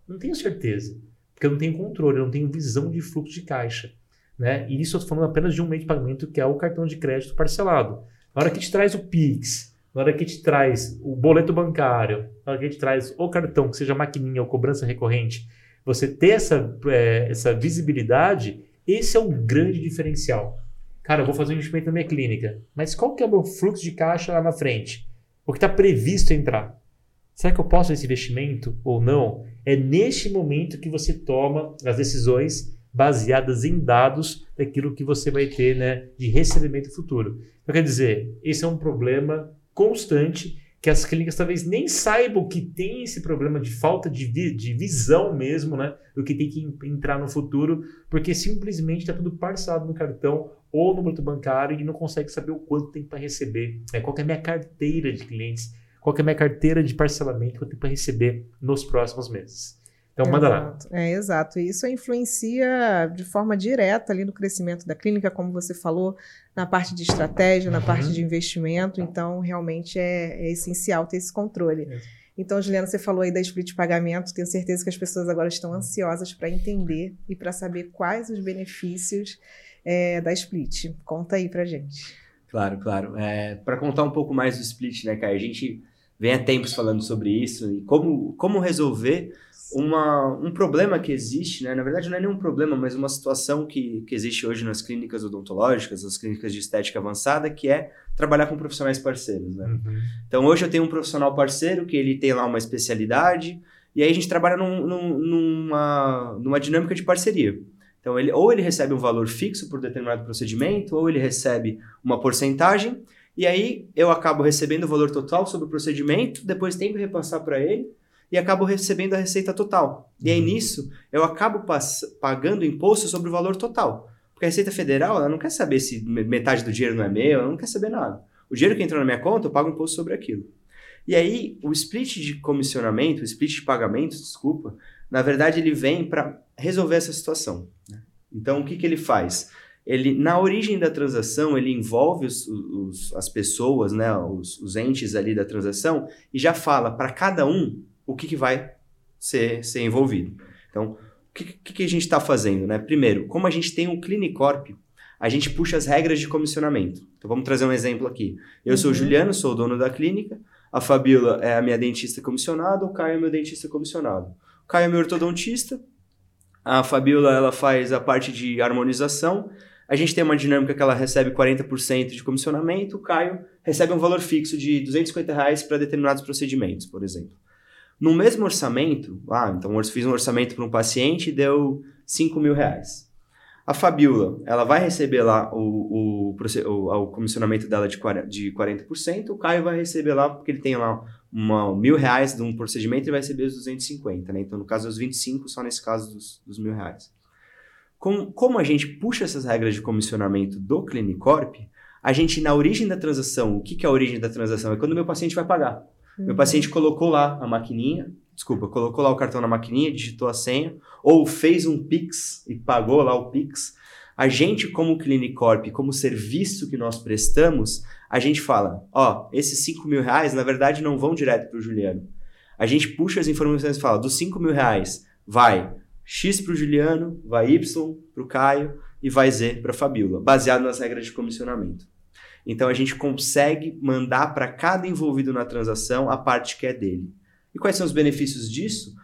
Não tenho certeza. Porque eu não tenho controle, eu não tenho visão de fluxo de caixa. Né? E isso eu estou falando apenas de um meio de pagamento, que é o cartão de crédito parcelado. Na hora que te traz o Pix, na hora que te traz o boleto bancário, na hora que te traz o cartão, que seja maquininha ou cobrança recorrente, você ter essa, é, essa visibilidade, esse é um grande diferencial. Cara, eu vou fazer um investimento na minha clínica, mas qual que é o meu fluxo de caixa lá na frente? O que está previsto entrar? Será que eu posso esse investimento ou não? É neste momento que você toma as decisões baseadas em dados daquilo que você vai ter né, de recebimento futuro. Então, quer dizer, esse é um problema constante que as clínicas talvez nem saibam que tem esse problema de falta de, vi de visão mesmo, né? Do que tem que entrar no futuro, porque simplesmente está tudo parcelado no cartão ou no boleto bancário e não consegue saber o quanto tem para receber, né? qual é a minha carteira de clientes, qual é a minha carteira de parcelamento que eu tenho para receber nos próximos meses. Então, manda exato. lá. É, exato. E isso influencia de forma direta ali no crescimento da clínica, como você falou, na parte de estratégia, na uhum. parte de investimento. Então, realmente é, é essencial ter esse controle. É. Então, Juliana, você falou aí da split de pagamento. Tenho certeza que as pessoas agora estão ansiosas para entender e para saber quais os benefícios é, da split. Conta aí para gente. Claro, claro. É, para contar um pouco mais do split, né, Caio? A gente vem há tempos falando sobre isso e como, como resolver uma, um problema que existe, né? na verdade não é nenhum problema, mas uma situação que, que existe hoje nas clínicas odontológicas, nas clínicas de estética avançada, que é trabalhar com profissionais parceiros. Né? Uhum. Então hoje eu tenho um profissional parceiro que ele tem lá uma especialidade e aí a gente trabalha num, num, numa, numa dinâmica de parceria. Então ele ou ele recebe um valor fixo por determinado procedimento ou ele recebe uma porcentagem e aí eu acabo recebendo o valor total sobre o procedimento, depois tenho que repassar para ele e acabo recebendo a receita total. E aí uhum. nisso, eu acabo pagando imposto sobre o valor total. Porque a Receita Federal, ela não quer saber se metade do dinheiro não é meu, ela não quer saber nada. O dinheiro que entrou na minha conta, eu pago imposto sobre aquilo. E aí, o split de comissionamento, o split de pagamento, desculpa, na verdade ele vem para resolver essa situação. Né? Então, o que, que ele faz? Ele, na origem da transação, ele envolve os, os, as pessoas, né, os, os entes ali da transação, e já fala para cada um o que, que vai ser, ser envolvido. Então, o que, que, a gente está fazendo? Né? Primeiro, como a gente tem um Clinicorp, a gente puxa as regras de comissionamento. Então, vamos trazer um exemplo aqui. Eu uhum. sou o uhum. Juliano, sou o dono da clínica, a Fabiola é a minha dentista comissionada, o Caio é meu dentista comissionado. O Caio é meu ortodontista, a Fabiola ela faz a parte de harmonização, a gente tem uma dinâmica que ela recebe 40% de comissionamento, o Caio recebe um valor fixo de 250 reais para determinados procedimentos, por exemplo. No mesmo orçamento, ah, então eu fiz um orçamento para um paciente e deu 5 mil reais. A Fabiola, ela vai receber lá o, o, o, o comissionamento dela de 40%, de 40%, o Caio vai receber lá, porque ele tem lá uma, mil reais de um procedimento, e vai receber os 250, né? Então, no caso, os 25, só nesse caso dos, dos mil reais. Com, como a gente puxa essas regras de comissionamento do Clinicorp, a gente, na origem da transação, o que, que é a origem da transação? É quando o meu paciente vai pagar. Meu paciente colocou lá a maquininha, desculpa, colocou lá o cartão na maquininha, digitou a senha, ou fez um Pix e pagou lá o Pix. A gente, como Clinicorp, como serviço que nós prestamos, a gente fala, ó, esses 5 mil reais, na verdade, não vão direto para o Juliano. A gente puxa as informações e fala, dos 5 mil reais, vai X para o Juliano, vai Y para o Caio e vai Z para a Fabiola, baseado nas regras de comissionamento. Então a gente consegue mandar para cada envolvido na transação a parte que é dele. E quais são os benefícios disso?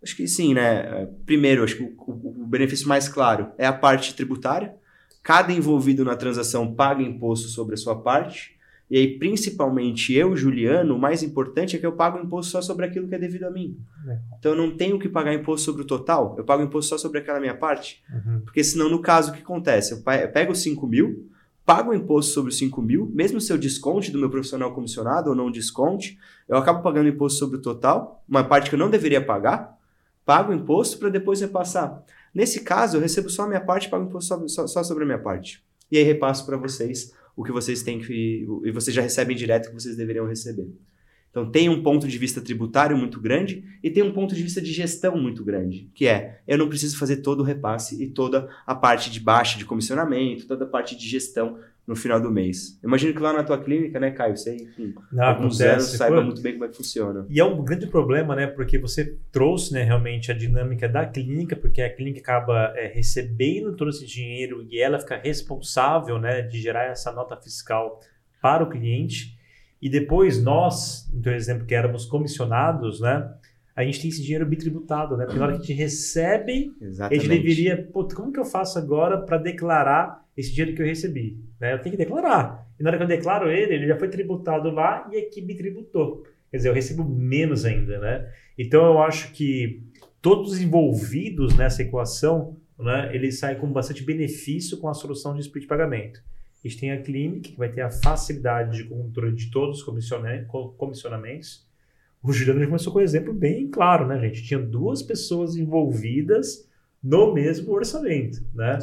Acho que sim, né? Primeiro, acho que o, o, o benefício mais claro é a parte tributária. Cada envolvido na transação paga imposto sobre a sua parte. E aí, principalmente eu, Juliano, o mais importante é que eu pago imposto só sobre aquilo que é devido a mim. É. Então eu não tenho que pagar imposto sobre o total, eu pago imposto só sobre aquela minha parte. Uhum. Porque senão, no caso, o que acontece? Eu pego os 5 mil, pago o imposto sobre os 5 mil, mesmo se eu desconte do meu profissional comissionado ou não desconte, eu acabo pagando imposto sobre o total, uma parte que eu não deveria pagar, pago imposto para depois repassar. Nesse caso, eu recebo só a minha parte pago imposto só, só sobre a minha parte. E aí repasso para vocês o que vocês têm que. E vocês já recebem direto o que vocês deveriam receber. Então tem um ponto de vista tributário muito grande e tem um ponto de vista de gestão muito grande, que é eu não preciso fazer todo o repasse e toda a parte de baixa de comissionamento, toda a parte de gestão no final do mês. Imagino que lá na tua clínica, né, Caio, você Não, alguns anos saiba foi- muito bem como é que funciona. E é um grande problema, né? Porque você trouxe, né, realmente a dinâmica da clínica, porque a clínica acaba é, recebendo todo esse dinheiro e ela fica responsável, né, de gerar essa nota fiscal para o cliente. E depois nós, no teu exemplo, que éramos comissionados, né? A gente tem esse dinheiro bitributado, né? Porque na hora que a gente recebe, a Exatamente. gente deveria, como que eu faço agora para declarar esse dinheiro que eu recebi? Né? Eu tenho que declarar. E na hora que eu declaro ele, ele já foi tributado lá e aqui me tributou. Quer dizer, eu recebo menos ainda, né? Então eu acho que todos os envolvidos nessa equação, né, eles saem com bastante benefício com a solução de split pagamento. A gente tem a clínica, que vai ter a facilidade de controle de todos os comissiona- co- comissionamentos. O Juliano já começou com um exemplo bem claro, né, gente? Tinha duas pessoas envolvidas no mesmo orçamento, né?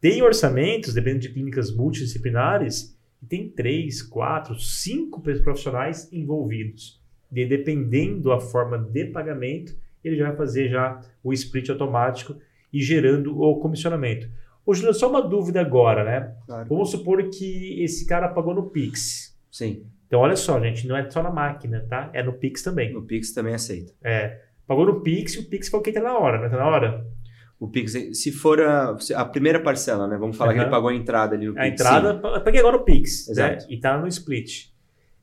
Tem orçamentos, dependendo de clínicas multidisciplinares, que tem três, quatro, cinco profissionais envolvidos. E dependendo da forma de pagamento, ele já vai fazer já o split automático e gerando o comissionamento. Ô, Juliano, só uma dúvida agora, né? Claro. Vamos supor que esse cara pagou no Pix. Sim, Então, olha só, gente, não é só na máquina, tá? É no Pix também. o Pix também aceita. É, pagou no Pix e o Pix foi o que tá na hora, não tá na hora? O Pix, se for a, a primeira parcela, né? Vamos falar que Aham. ele pagou a entrada ali no Pix. A entrada, eu peguei agora o Pix, né? Exato. E tá no split.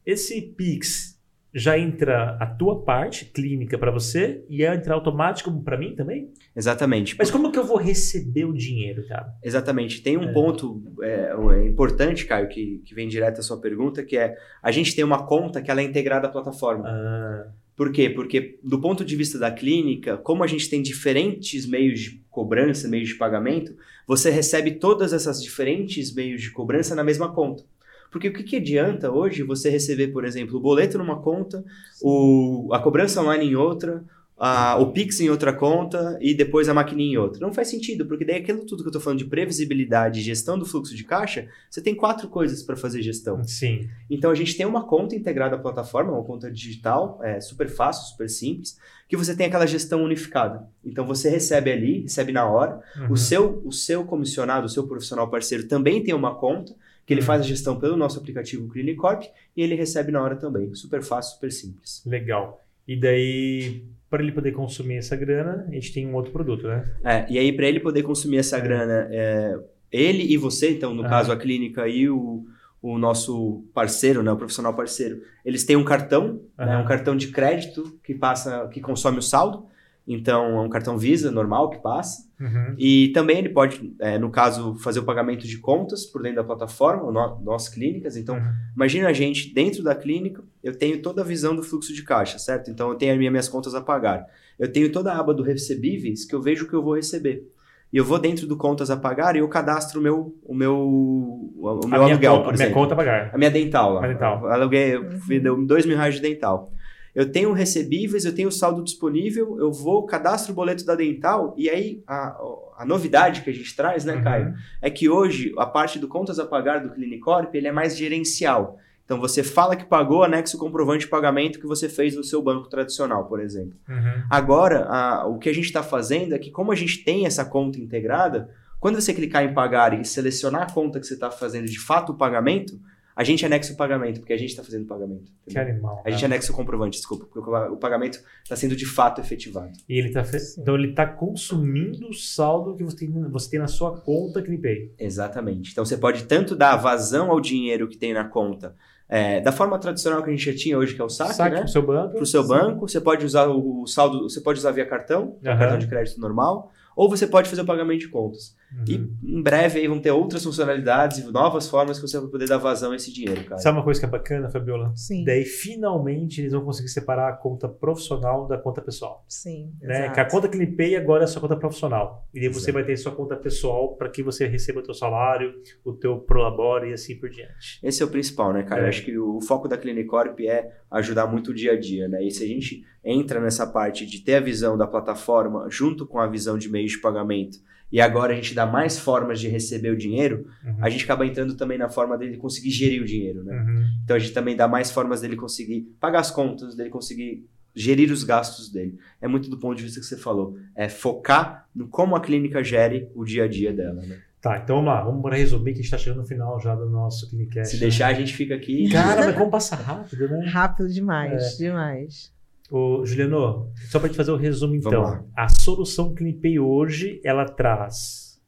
Esse Pix já entra a tua parte clínica para você e é entrar automático para mim também? Sim, exatamente. Mas como que eu vou receber o dinheiro, cara? Exatamente. Tem um É. ponto é, um- é importante, Caio, que, que vem direto à sua pergunta, que é a gente tem uma conta que ela é integrada à plataforma. Ah, Por quê? Porque do ponto de vista da clínica, como a gente tem diferentes meios de cobrança, meios de pagamento, você recebe todas essas diferentes meios de cobrança na mesma conta. Porque o que, que adianta hoje você receber, por exemplo, o boleto numa conta, o, a cobrança online em outra, a- o Pix em outra conta e depois a maquininha em outra? Não faz sentido, porque daí aquilo tudo que eu estou falando de previsibilidade e gestão do fluxo de caixa, você tem quatro coisas para fazer gestão. sim. Então a gente tem uma conta integrada à plataforma, uma conta digital, é super fácil, super simples, que você tem aquela gestão unificada. Então você recebe ali, recebe na hora. Uhum. O, seu, o seu comissionado, o seu profissional parceiro também tem uma conta, que ele Uhum. faz a gestão pelo nosso aplicativo Clinicorp e ele recebe na hora também. Super fácil, super simples. Legal. E daí, para ele poder consumir essa grana, a gente tem um outro produto, né? É, e aí, para ele poder consumir essa É. grana, é, ele e você, então, no caso, a clínica e o, o nosso parceiro, né, o profissional parceiro, eles têm um cartão, né, um cartão de crédito que passa, que consome o saldo. Então, é um cartão Visa normal que passa. Uhum. E também ele pode, é, no caso, fazer o pagamento de contas por dentro da plataforma, no, nossas clínicas. Então, Uhum. Imagina a gente dentro da clínica, eu tenho toda a visão do fluxo de caixa, certo? Então eu tenho as minhas contas a pagar. Eu tenho toda a aba do recebíveis que eu vejo o que eu vou receber. E eu vou dentro do contas a pagar e eu cadastro o meu, o meu, o A meu minha aluguel, conta- por a minha exemplo. conta a pagar. A minha dental lá. A dental. Eu aluguei, eu Uhum. deu dois mil reais de dental. Eu tenho recebíveis, eu tenho saldo disponível, eu vou, cadastro o boleto da dental, e aí a, a novidade que a gente traz, né, Uhum. Caio? é que hoje a parte do contas a pagar do Clinicorp ele é mais gerencial. Então você fala que pagou, anexa o comprovante de pagamento que você fez no seu banco tradicional, por exemplo. Uhum. Agora, a- o que a gente está fazendo é que, como a gente tem essa conta integrada, quando você clicar em pagar e selecionar a conta que você está fazendo de fato o pagamento, a gente anexa o pagamento, porque a gente está fazendo o pagamento. Que animal. A gente anexa o comprovante, desculpa, porque o o pagamento está sendo de fato efetivado. E ele tá fe... Então ele tá consumindo o saldo que você tem, você tem na sua conta CliPay. Exatamente. Então você pode tanto dar vazão ao dinheiro que tem na conta, é, da forma tradicional que a gente já tinha hoje, que é o saque, Saque né? pro seu banco. Para o seu banco, você pode usar o, o saldo, você pode usar via cartão, Aham. cartão de crédito normal, ou você pode fazer o pagamento de contas. Uhum. E em breve aí vão ter outras funcionalidades e novas formas que você vai poder dar vazão a esse dinheiro, cara. Sabe uma coisa que é bacana, Fabiola? Sim. Daí finalmente eles vão conseguir separar a conta profissional da conta pessoal. Sim. Né? Que a conta Clipay agora é a sua conta profissional. E daí você Exato. vai ter sua conta pessoal para que você receba o teu salário, o teu prolabore e assim por diante. Esse é o principal, né, cara? É. Eu acho que o foco da Clinicorp é ajudar muito o dia a dia, né? E se a gente entra nessa parte de ter a visão da plataforma junto com a visão de meios de pagamento e agora a gente dá mais formas de receber o dinheiro, Uhum. a gente acaba entrando também na forma dele conseguir gerir o dinheiro, né? Uhum. Então a gente também dá mais formas dele conseguir pagar as contas, dele conseguir gerir os gastos dele. É muito do ponto de vista que você falou. É focar no como a clínica gere o dia a dia dela, né? Tá, então vamos lá, vamos para resumir que a gente está chegando no final já do nosso Clinicast. Se deixar, a gente fica aqui. Cara, mas como passa rápido, né? Rápido demais, É. demais. Ô, Juliano, só para te fazer o resumo Vamos então. A solução Clipay hoje, ela traz.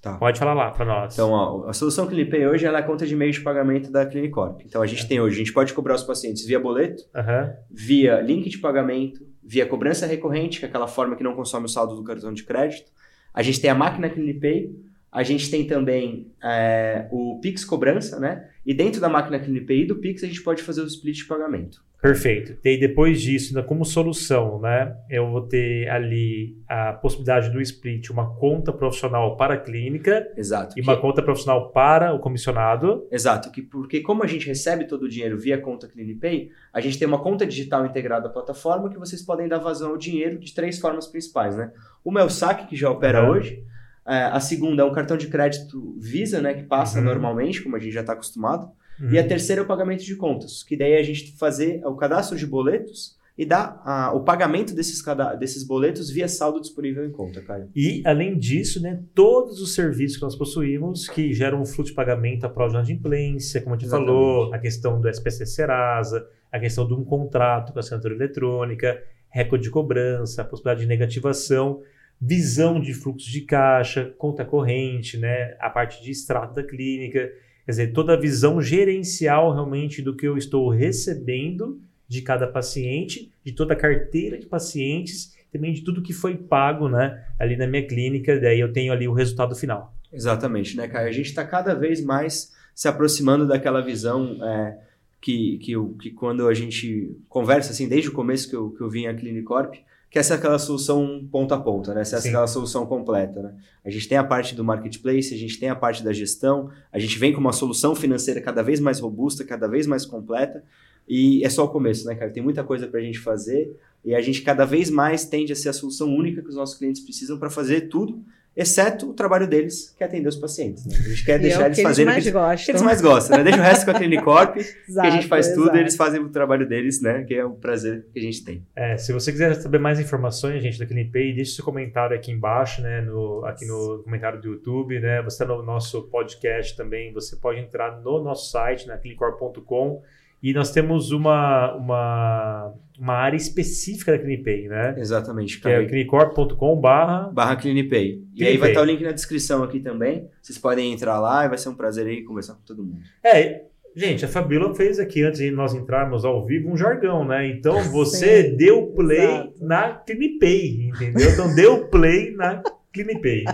Tá. Pode falar lá para nós. Então, ó, a solução Clipay hoje ela é a conta de meio de pagamento da Clinicorp. Então, a gente tem hoje, a gente pode cobrar os pacientes via boleto, Aham. via link de pagamento, via cobrança recorrente, que é aquela forma que não consome o saldo do cartão de crédito. A gente tem a máquina Clipay, a gente tem também é, o Pix cobrança, né? E dentro da máquina Clipay e do Pix, a gente pode fazer o split de pagamento. Perfeito. E depois disso, como solução, né? Eu vou ter ali a possibilidade do split, uma conta profissional para a clínica Exato. e Que- uma conta profissional para o comissionado. Exato, que, porque como a gente recebe todo o dinheiro via conta CleanPay, a gente tem uma conta digital integrada à plataforma que vocês podem dar vazão ao dinheiro de três formas principais, né? Uma é o saque, que já opera Uhum. hoje. É, a segunda é um cartão de crédito Visa, né? Que passa Uhum. normalmente, como a gente já está acostumado. E a Uhum. terceira é o pagamento de contas, que daí a gente fazer o cadastro de boletos e dar ah, o pagamento desses, desses boletos via saldo disponível em conta, Caio. E, além disso, né, todos os serviços que nós possuímos que geram um fluxo de pagamento à prova de inadimplência, como a gente Exatamente. falou, a questão do SPC Serasa, a questão de um contrato com a assinatura eletrônica, recorde de cobrança, a possibilidade de negativação, visão de fluxo de caixa, conta corrente, né, a parte de extrato da clínica, quer dizer, toda a visão gerencial realmente do que eu estou recebendo de cada paciente, de toda a carteira de pacientes, também de tudo que foi pago, né, ali na minha clínica, daí eu tenho ali o resultado final. Exatamente, né, Caio? A gente está cada vez mais se aproximando daquela visão é, que, que, que quando a gente conversa, assim, desde o começo que eu, que eu vim à Clinicorp, que essa é aquela solução ponta a ponta, né? Essa é Sim. aquela solução completa, né? A gente tem a parte do marketplace, a gente tem a parte da gestão, a gente vem com uma solução financeira cada vez mais robusta, cada vez mais completa, e é só o começo, né, cara? Tem muita coisa para a gente fazer, e a gente cada vez mais tende a ser a solução única que os nossos clientes precisam para fazer tudo, exceto o trabalho deles, que é atender os pacientes. Né? A gente quer E deixar é o eles que eles fazerem o mais que eles, que gostam. eles mais gostam, né? Deixa o resto com a Clinicorp, que a gente Exato, faz tudo, exato. eles fazem o trabalho deles, né? Que é o prazer que a gente tem. É, se você quiser saber mais informações, gente, da CleanPay, deixe seu comentário aqui embaixo, né, no, aqui no comentário do YouTube, né, você está no nosso podcast também, você pode entrar no nosso site, na cleancorp.com, e nós temos uma, uma, uma área específica da CleanPay, né, Exatamente, que é cara. cleancorp.com barra Barra CleanPay. E aí vai estar o link na descrição aqui também. Vocês podem entrar lá e vai ser um prazer aí conversar com todo mundo. É, gente, a Fabíola fez aqui, antes de nós entrarmos ao vivo, um jargão, né? Então você deu play exato. na CleanPay, entendeu? Então deu play na CleanPay.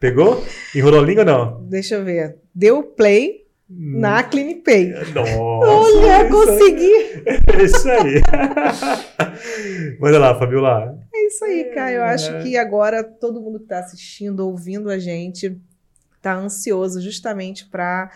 Pegou? Enrolou a língua ou não? Deixa eu ver. Deu play na CleanPay. Nossa! Olha, consegui! aí- Isso aí. Manda lá, Fabiola. É isso aí, Caio. Eu É. acho que agora todo mundo que está assistindo, ouvindo a gente, está ansioso justamente para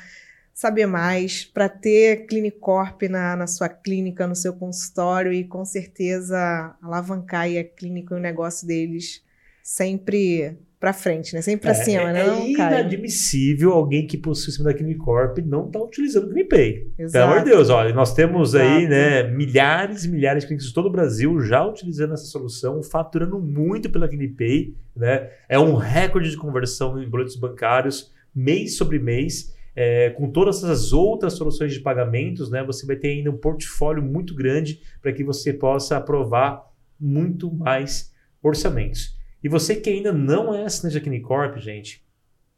saber mais, para ter Clinicorp na, na sua clínica, no seu consultório e com certeza alavancar a clínica e o negócio deles sempre para frente, né? Sempre para cima, é, né? Não, é inadmissível alguém que possui o sistema da Clinicorp não estar utilizando o CleanPay. Pelo amor de Deus, olha, nós temos aí, Exato. né, milhares e milhares de clínicas de todo o Brasil já utilizando essa solução, faturando muito pela CleanPay, né? É um recorde de conversão em boletos bancários, mês sobre mês. É, com todas essas outras soluções de pagamentos, né, você vai ter ainda um portfólio muito grande para que você possa aprovar muito mais orçamentos. E você que ainda não é assinante da Clinicorp, gente,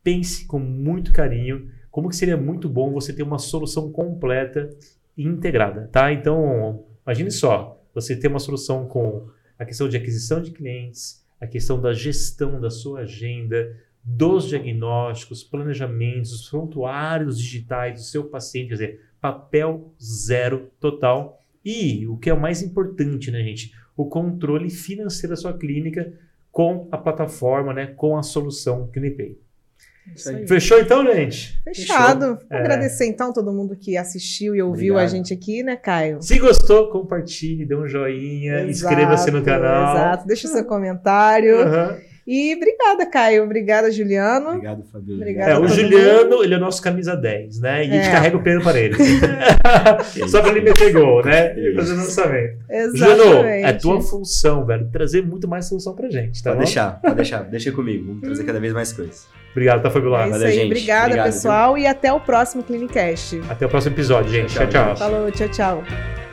pense com muito carinho como que seria muito bom você ter uma solução completa e integrada, tá? Então, imagine só, você ter uma solução com a questão de aquisição de clientes, a questão da gestão da sua agenda, dos diagnósticos, planejamentos, os prontuários digitais do seu paciente, quer dizer, papel zero total. E o que é o mais importante, né, gente? O controle financeiro da sua clínica com a plataforma, né, com a solução Clinipay. Fechou então, gente? Fechado. Fechou. É. Agradecer então todo mundo que assistiu e ouviu Obrigado. a gente aqui, né, Caio? Se gostou, compartilhe, dê um joinha, inscreva-se no canal. Exato, deixa o seu comentário. Uhum. E obrigada, Caio. Obrigada, Juliano. Obrigado, Fabio. Obrigada é, o Juliano, ele é o nosso camisa 10, né? E a gente é. carrega o pênalti para ele. Só para ele meter gol, né? E fazer o lançamento. Exatamente. Juliano, é tua função, velho, trazer muito mais solução pra gente, tá Pode bom? deixar, pode deixar. Deixa comigo. Vamos trazer cada vez mais coisas. Obrigado, tá, Fabio É isso aí. Gente. Obrigada, Obrigado, pessoal. Viu? E até o próximo Clinicast. Até o próximo episódio, gente. tchau. tchau. tchau. Falou, tchau, tchau.